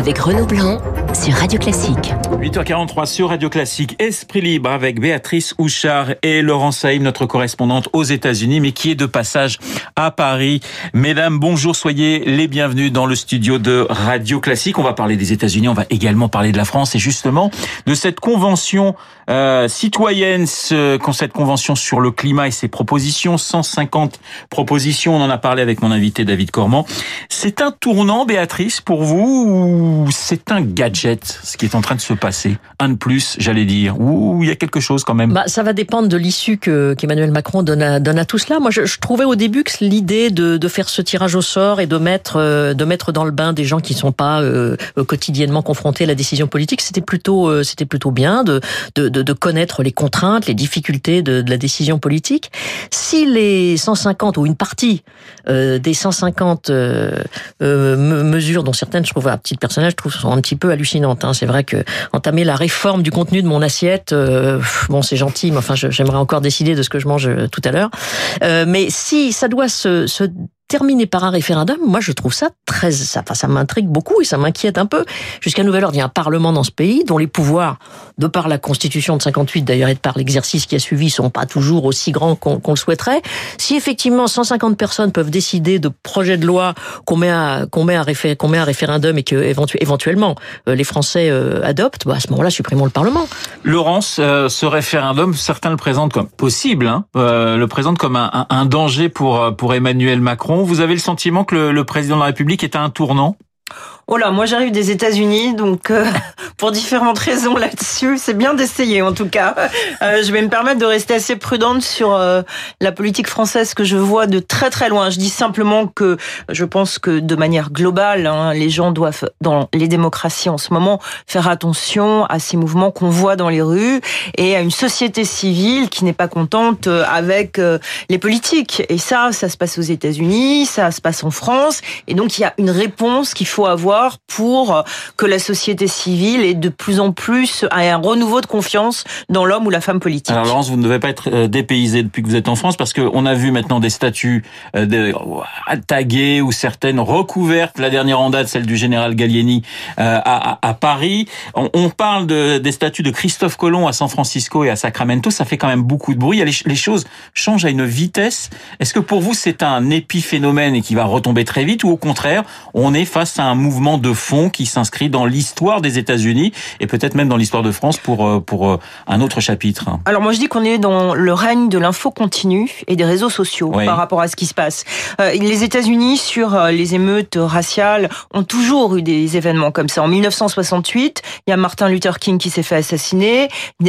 avec Renaud Blanc sur Radio Classique. 8h43 sur Radio Classique. Esprit libre avec Béatrice Houchard et Laurent Saïm, notre correspondante aux États-Unis, mais qui est de passage à Paris. Mesdames, bonjour, soyez les bienvenus dans le studio de Radio Classique. On va parler des États-Unis, on va également parler de la France et justement de cette convention euh, citoyenne, ce, cette convention sur le climat et ses propositions, 150 propositions. On en a parlé avec mon invité David Cormand. C'est un tournant, Béatrice, pour vous ou c'est un gadget, ce qui est en train de se passer Un de plus, j'allais dire, ou il y a quelque chose quand même bah, Ça va dépendre de l'issue que qu'Emmanuel Macron donne à, donne à tout cela. Moi, je, trouvais au début que l'idée de, de faire ce tirage au sort et de mettre, euh, de mettre dans le bain des gens qui sont pas euh, quotidiennement confrontés à la décision politique, c'était plutôt, euh, c'était plutôt bien de, de, connaître les contraintes, les difficultés de, la décision politique. Si les 150 ou une partie des 150 mesures, dont certaines, je trouve, à petit personnage, trouve, sont un petit peu hallucinantes. Hein. C'est vrai que entamer la réforme du contenu de mon assiette, euh, bon, c'est gentil, mais enfin, j'aimerais encore décider de ce que je mange euh, tout à l'heure. Euh, mais si ça doit se, se terminé par un référendum, moi je trouve ça très, ça, ça m'intrigue beaucoup et ça m'inquiète un peu. Jusqu'à nouvel ordre, il y a un parlement dans ce pays dont les pouvoirs, de par la Constitution de 58 d'ailleurs et de par l'exercice qui a suivi, sont pas toujours aussi grands qu'on le souhaiterait. Si effectivement 150 personnes peuvent décider de projets de loi qu'on met à qu'on met à référendum et que éventuellement euh, les Français euh, adoptent, bah à ce moment-là, supprimons le Parlement. Laurence, euh, ce référendum, certains le présentent comme possible, hein, le présentent comme un, un danger pour pour Emmanuel Macron vous avez le sentiment que le, président de la République est à un tournant? Oh là, moi j'arrive des États-Unis, donc euh, pour différentes raisons là-dessus, c'est bien d'essayer en tout cas. Euh, je vais me permettre de rester assez prudente sur euh, la politique française que je vois de très très loin. Je dis simplement que je pense que de manière globale, hein, les gens doivent, dans les démocraties en ce moment, faire attention à ces mouvements qu'on voit dans les rues et à une société civile qui n'est pas contente avec les politiques. Et ça, ça se passe aux États-Unis, ça se passe en France, et donc il y a une réponse qu'il faut avoir pour que la société civile ait de plus en plus un renouveau de confiance dans l'homme ou la femme politique. Alors Laurence, vous ne devez pas être euh, dépaysé depuis que vous êtes en France parce qu'on a vu maintenant des statues euh, taguées ou certaines recouvertes. La dernière en date, celle du général Gallieni euh, à, à, Paris. On, parle de, des statues de Christophe Colomb à San Francisco et à Sacramento. Ça fait quand même beaucoup de bruit. Les, les choses changent à une vitesse. Est-ce que pour vous c'est un épiphénomène et qui va retomber très vite ou au contraire on est face à un mouvement de fond qui s'inscrit dans l'histoire des États-Unis et peut-être même dans l'histoire de France pour euh, pour euh, un autre chapitre. Alors moi je dis qu'on est dans le règne de l'info continue et des réseaux sociaux par rapport à ce qui se passe. Euh, les États-Unis sur les émeutes raciales ont toujours eu des événements comme ça. En 1968, il y a Martin Luther King qui s'est fait assassiner.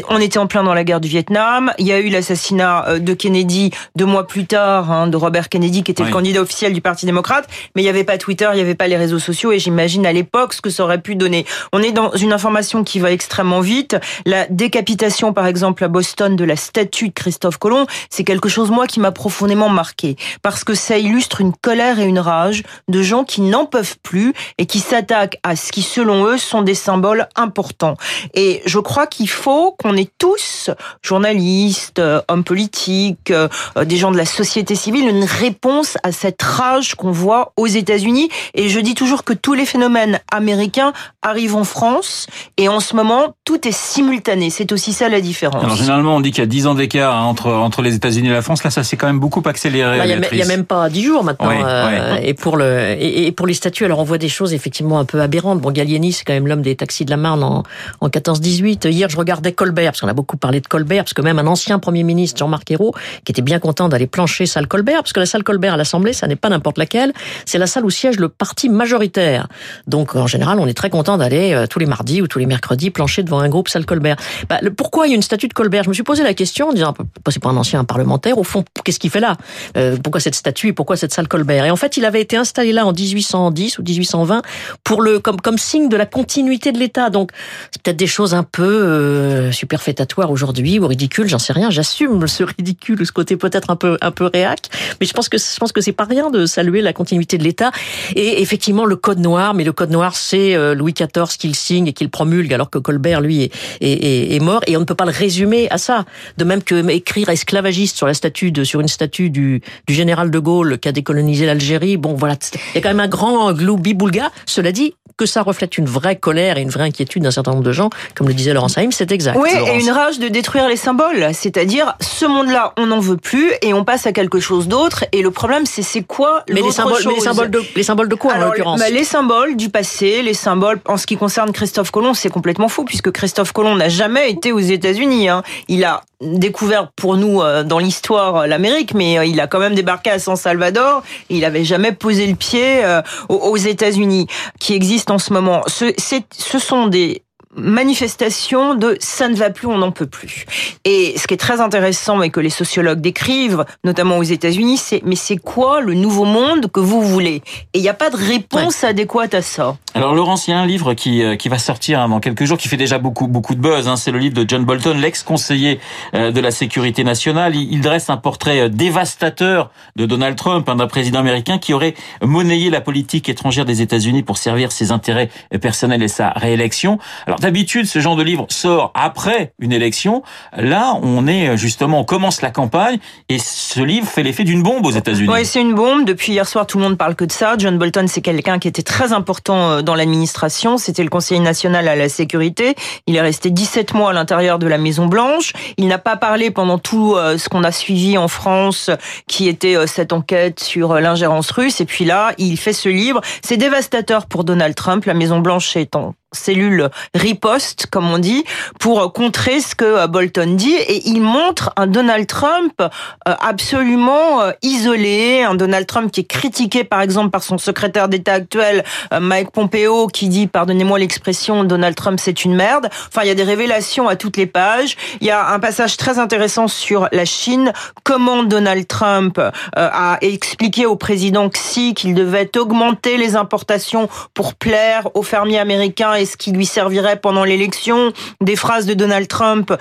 On était en plein dans la guerre du Vietnam. Il y a eu l'assassinat de Kennedy deux mois plus tard, hein, de Robert Kennedy qui était le candidat officiel du Parti démocrate. Mais il n'y avait pas Twitter, il n'y avait pas les réseaux sociaux et j'imagine imagine à l'époque ce que ça aurait pu donner. On est dans une information qui va extrêmement vite. La décapitation, par exemple, à Boston de la statue de Christophe Colomb, c'est quelque chose, moi, qui m'a profondément marqué. Parce que ça illustre une colère et une rage de gens qui n'en peuvent plus et qui s'attaquent à ce qui, selon eux, sont des symboles importants. Et je crois qu'il faut qu'on ait tous, journalistes, hommes politiques, euh, des gens de la société civile, une réponse à cette rage qu'on voit aux États-Unis. Et je dis toujours que tous les phénomène américain arrive en France et en ce moment, tout est simultané. C'est aussi ça la différence. Alors généralement, on dit qu'il y a 10 ans d'écart hein, entre, entre les États-Unis et la France. Là, ça s'est quand même beaucoup accéléré. Bah, il n'y a, même pas 10 jours maintenant. Euh, et, pour le, et, pour les statuts, alors on voit des choses effectivement un peu aberrantes. Bon, Gallieni, c'est quand même l'homme des taxis de la Marne en, en 14-18. Hier, je regardais Colbert, parce qu'on a beaucoup parlé de Colbert, parce que même un ancien Premier ministre, Jean-Marc Ayrault, qui était bien content d'aller plancher salle Colbert, parce que la salle Colbert à l'Assemblée, ça n'est pas n'importe laquelle, c'est la salle où siège le parti majoritaire. Donc en général, on est très content d'aller euh, tous les mardis ou tous les mercredis plancher devant un groupe salle Colbert. Bah, pourquoi il y a une statue de Colbert? Je me suis posé la question en disant, c'est pas un ancien parlementaire, au fond, qu'est-ce qu'il fait là? Euh, Pourquoi cette statue et pourquoi cette salle Colbert? Et en fait, il avait été installé là en 1810 ou 1820 pour le comme comme signe de la continuité de l'État. Donc, c'est peut-être des choses un peu euh, superfétatoires aujourd'hui ou ridicules, j'en sais rien. J'assume ce ridicule, ce côté peut-être un peu un peu réac, mais je pense que je pense que c'est pas rien de saluer la continuité de l'État et effectivement le code noir, mais le code noir c'est euh, Louis XIV qu'il signe et qu'il promulgue, alors que Colbert, lui, est, est, est, mort. Et on ne peut pas le résumer à ça. De même que écrire esclavagiste sur la statue de, sur une statue du, du général de Gaulle qui a décolonisé l'Algérie. Bon, voilà. Il y a quand même un grand gloubi-boulga. Cela dit, que ça reflète une vraie colère et une vraie inquiétude d'un certain nombre de gens, comme le disait Laurent Saïm, c'est exact. Oui, et une rage de détruire les symboles. C'est-à-dire, ce monde-là, on n'en veut plus et on passe à quelque chose d'autre. Et le problème, c'est c'est quoi mais les symboles, mais les symboles de les symboles de quoi en l'occurrence bah, Les symboles du passé, les symboles en ce qui concerne Christophe Colomb, c'est complètement fou puisque Christophe Colomb n'a jamais été aux États-Unis. Hein. Il a découvert pour nous euh, dans l'histoire euh, l'Amérique, mais euh, il a quand même débarqué à San Salvador. Et il avait jamais posé le pied aux États-Unis, qui en ce moment. Ce sont des manifestation de ça ne va plus, on n'en peut plus. Et ce qui est très intéressant et que les sociologues décrivent, notamment aux États-Unis, c'est mais c'est quoi le nouveau monde que vous voulez? Et il n'y a pas de réponse adéquate à ça. Alors Laurence, il y a un livre qui, euh, qui va sortir hein, dans quelques jours, qui fait déjà beaucoup beaucoup de buzz. Hein. C'est le livre de John Bolton, l'ex-conseiller euh, de la sécurité nationale. Il, dresse un portrait euh, dévastateur de Donald Trump, un président américain qui aurait monnayé la politique étrangère des États-Unis pour servir ses intérêts personnels et sa réélection. Alors d'habitude, ce genre de livre sort après une élection. Là, on est justement, on commence la campagne et ce livre fait l'effet d'une bombe aux États-Unis. Oui, c'est une bombe. Depuis hier soir, tout le monde parle que de ça. John Bolton, c'est quelqu'un qui était très important dans l'administration. C'était le conseiller national à la sécurité. Il est resté 17 mois à l'intérieur de la Maison Blanche. Il n'a pas parlé pendant tout euh, ce qu'on a suivi en France, qui était euh, cette enquête sur euh, l'ingérence russe. Et puis là, il fait ce livre. C'est dévastateur pour Donald Trump. La Maison Blanche est en cellule riposte, comme on dit, pour contrer ce que euh, Bolton dit. Et il montre un Donald Trump euh, absolument euh, isolé, un Donald Trump qui est critiqué, par exemple, par son secrétaire d'État actuel, Mike Pompeo, qui dit, pardonnez-moi l'expression, Donald Trump, c'est une merde. Enfin, il y a des révélations à toutes les pages. Il y a un passage très intéressant sur la Chine, comment Donald Trump a expliqué au président Xi qu'il devait augmenter les importations pour plaire aux fermiers américains est ce qui lui servirait pendant l'élection, des phrases de Donald Trump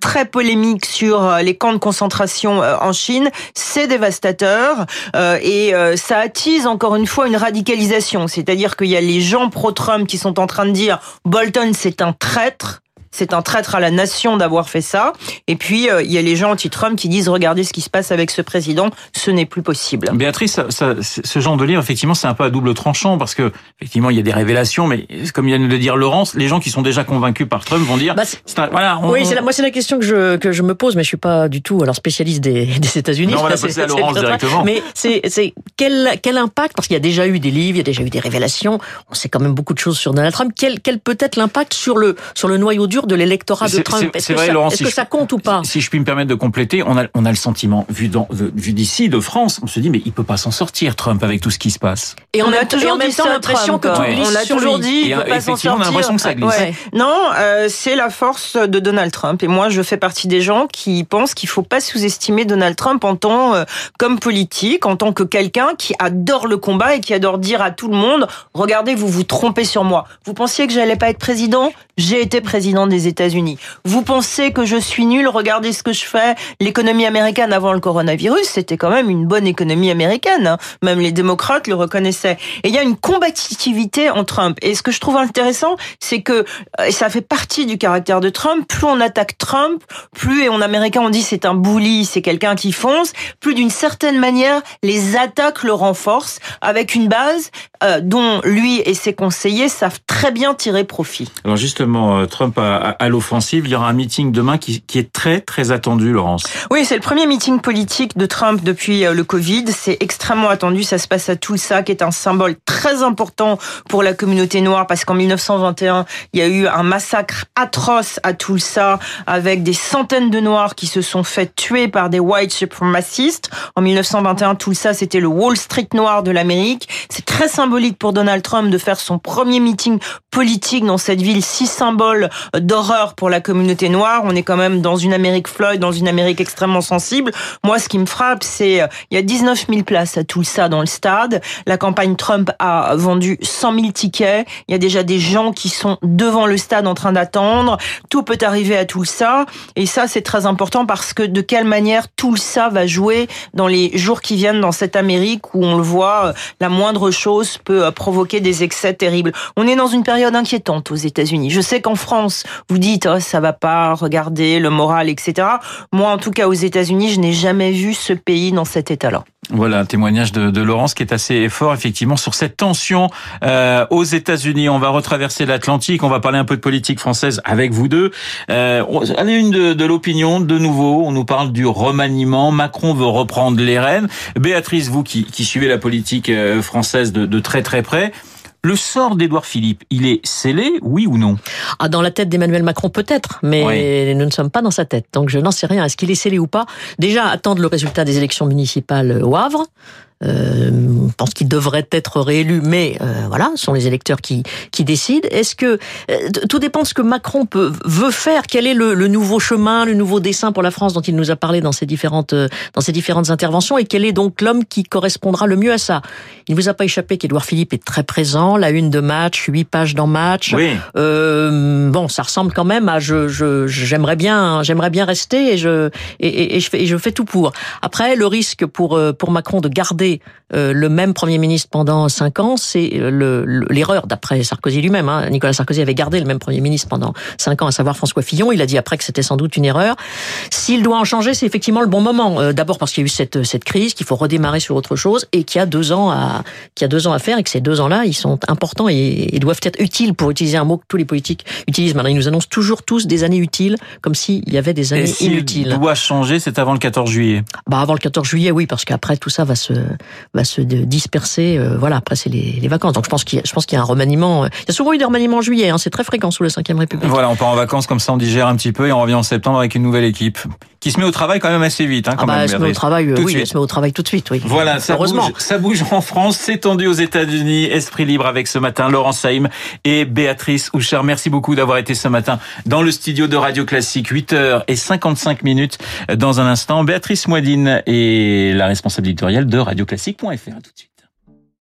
très polémiques sur euh, les camps de concentration euh, en Chine, c'est dévastateur euh, et ça attise encore une fois une radicalisation, c'est-à-dire qu'il y a les gens pro-Trump qui sont en train de dire Bolton c'est un traître c'est un traître à la nation d'avoir fait ça. Et puis, euh, il y a les gens anti-Trump qui disent, regardez ce qui se passe avec ce président, ce n'est plus possible. Béatrice, ça, ce genre de livre, effectivement, c'est un peu à double tranchant parce que, effectivement, il y a des révélations, mais comme vient de le dire Laurence, les gens qui sont déjà convaincus par Trump vont dire, bah, voilà. oui, c'est moi, c'est la question que je, que je me pose, mais je suis pas du tout, alors spécialiste des, des États-Unis. on va à Laurence directement. Mais c'est, c'est quel, quel impact, parce qu'il y a déjà eu des livres, il y a déjà eu des révélations, on sait quand même beaucoup de choses sur Donald Trump. Quel, quel peut être l'impact sur le, sur le noyau dur de l'électorat de Trump. Est-ce que, ça, compte ou pas Si je puis me permettre de compléter, on a, on a le sentiment, vu, vu d'ici, de France, on se dit, mais il peut pas s'en sortir, Trump, avec tout ce qui se passe. Et on, a toujours l'impression que tout On a toujours dit, il peut pas s'en sortir. on a l'impression que ça glisse. Non, euh, c'est la force de Donald Trump. Et moi, je fais partie des gens qui pensent qu'il faut pas sous-estimer Donald Trump en tant euh, comme politique, en tant que quelqu'un qui adore le combat et qui adore dire à tout le monde, regardez, vous vous trompez sur moi. Vous pensiez que j'allais pas être président? J'ai été président des États-Unis. Vous pensez que je suis nul Regardez ce que je fais. L'économie américaine avant le coronavirus, c'était quand même une bonne économie américaine. Hein. Même les démocrates le reconnaissaient. Et il y a une combativité en Trump. Et ce que je trouve intéressant, c'est que et ça fait partie du caractère de Trump. Plus on attaque Trump, plus et en américain on dit c'est un bully, c'est quelqu'un qui fonce. Plus d'une certaine manière, les attaques le renforcent avec une base euh, dont lui et ses conseillers savent très bien tirer profit. Alors justement, euh, Trump a, a offensive. Il y aura un meeting demain qui, est très très attendu, Laurence. Oui, c'est le premier meeting politique de Trump depuis euh, le Covid. C'est extrêmement attendu. Ça se passe à Tulsa, qui est un symbole très important pour la communauté noire, parce qu'en 1921, il y a eu un massacre atroce à Tulsa, avec des centaines de Noirs qui se sont fait tuer par des white supremacistes. En 1921, Tulsa, c'était le Wall Street noir de l'Amérique. C'est très symbolique pour Donald Trump de faire son premier meeting politique dans cette ville si symbole d'horreur pour la communauté noire. On est quand même dans une Amérique Floyd, dans une Amérique extrêmement sensible. Moi, ce qui me frappe, c'est euh, il y a 19 000 places à tout ça dans le stade. La campagne Trump a vendu 100 000 tickets. Il y a déjà des gens qui sont devant le stade en train d'attendre. Tout peut arriver à tout ça. Et ça, c'est très important parce que de quelle manière tout ça va jouer dans les jours qui viennent dans cette Amérique où on le voit, euh, la moindre chose peut euh, provoquer des excès terribles. On est dans une période inquiétante aux États-Unis. Je sais qu'en France, vous dites ça va pas, regardez le moral, etc. Moi, en tout cas, aux États-Unis, je n'ai jamais vu ce pays dans cet état-là. Voilà un témoignage de, de, Laurence qui est assez fort effectivement sur cette tension euh, aux États-Unis. On va retraverser l'Atlantique, on va parler un peu de politique française avec vous deux. Euh, allez une de, de l'opinion de nouveau. On nous parle du remaniement. Macron veut reprendre les rênes. Béatrice, vous qui, qui suivez la politique euh, française de, de très très près. Le sort d'Édouard Philippe, il est scellé, oui ou non? Ah, Dans la tête d'Emmanuel Macron peut-être, mais nous ne sommes pas dans sa tête. Donc je n'en sais rien. Est-ce qu'il est scellé ou pas? Déjà, attendre le résultat des élections municipales au Havre. Euh, pense qu'il devrait être réélu, mais euh, voilà, ce sont les électeurs qui, qui décident. Est-ce que euh, tout dépend de ce que Macron peut, veut faire Quel est le, le, nouveau chemin, le nouveau dessin pour la France dont il nous a parlé dans ses différentes euh, dans ses différentes interventions? Et quel est donc l'homme qui correspondra le mieux à ça? Il ne vous a pas échappé qu'Édouard Philippe est très présent, la une de match, huit pages dans match. Oui. Euh, bon, ça ressemble quand même à je j'aimerais bien j'aimerais bien rester et je et, et, et, je fais et je fais tout pour. Après, le risque pour pour Macron de garder euh, le même Premier ministre pendant cinq ans, c'est euh, l'erreur d'après Sarkozy lui-même. Hein. Nicolas Sarkozy avait gardé le même Premier ministre pendant cinq ans, à savoir François Fillon. Il a dit après que c'était sans doute une erreur. S'il doit en changer, c'est effectivement le bon moment. Euh, d'abord parce qu'il y a eu cette, cette crise, qu'il faut redémarrer sur autre chose et qu'il y a deux ans à qu'il y a deux ans à faire et que ces deux ans-là, ils sont importants et, et, doivent être utiles pour utiliser un mot que tous les politiques utilisent. Maintenant, ils nous annoncent toujours tous des années utiles, comme s'il y avait des années et inutiles. doit changer, c'est avant le 14 juillet. Bah avant le 14 juillet, oui, parce qu'après tout ça va se va se disperser. Euh, voilà, après c'est les, les, vacances. Donc je pense qu'il y, y a un remaniement. Euh, il y a souvent eu des remaniements en juillet. Hein, c'est très fréquent sous la Ve République. Voilà, on part en vacances comme ça, on digère un petit peu et on revient en septembre avec une nouvelle équipe qui se met au travail quand même assez vite. Hein, quand ah bah, même, se met au travail, euh, oui, se met au travail tout de suite. Oui. Voilà, ça Heureusement. bouge, ça bouge en France, c'est tendu aux États-Unis. Esprit libre avec ce matin Laurent Saïm et Béatrice Houchard. Merci beaucoup d'avoir été ce matin dans le studio de Radio Classique. 8h et 55 minutes dans un instant. Béatrice Moidine est la responsable éditoriale de radioclassique.fr. À tout de suite.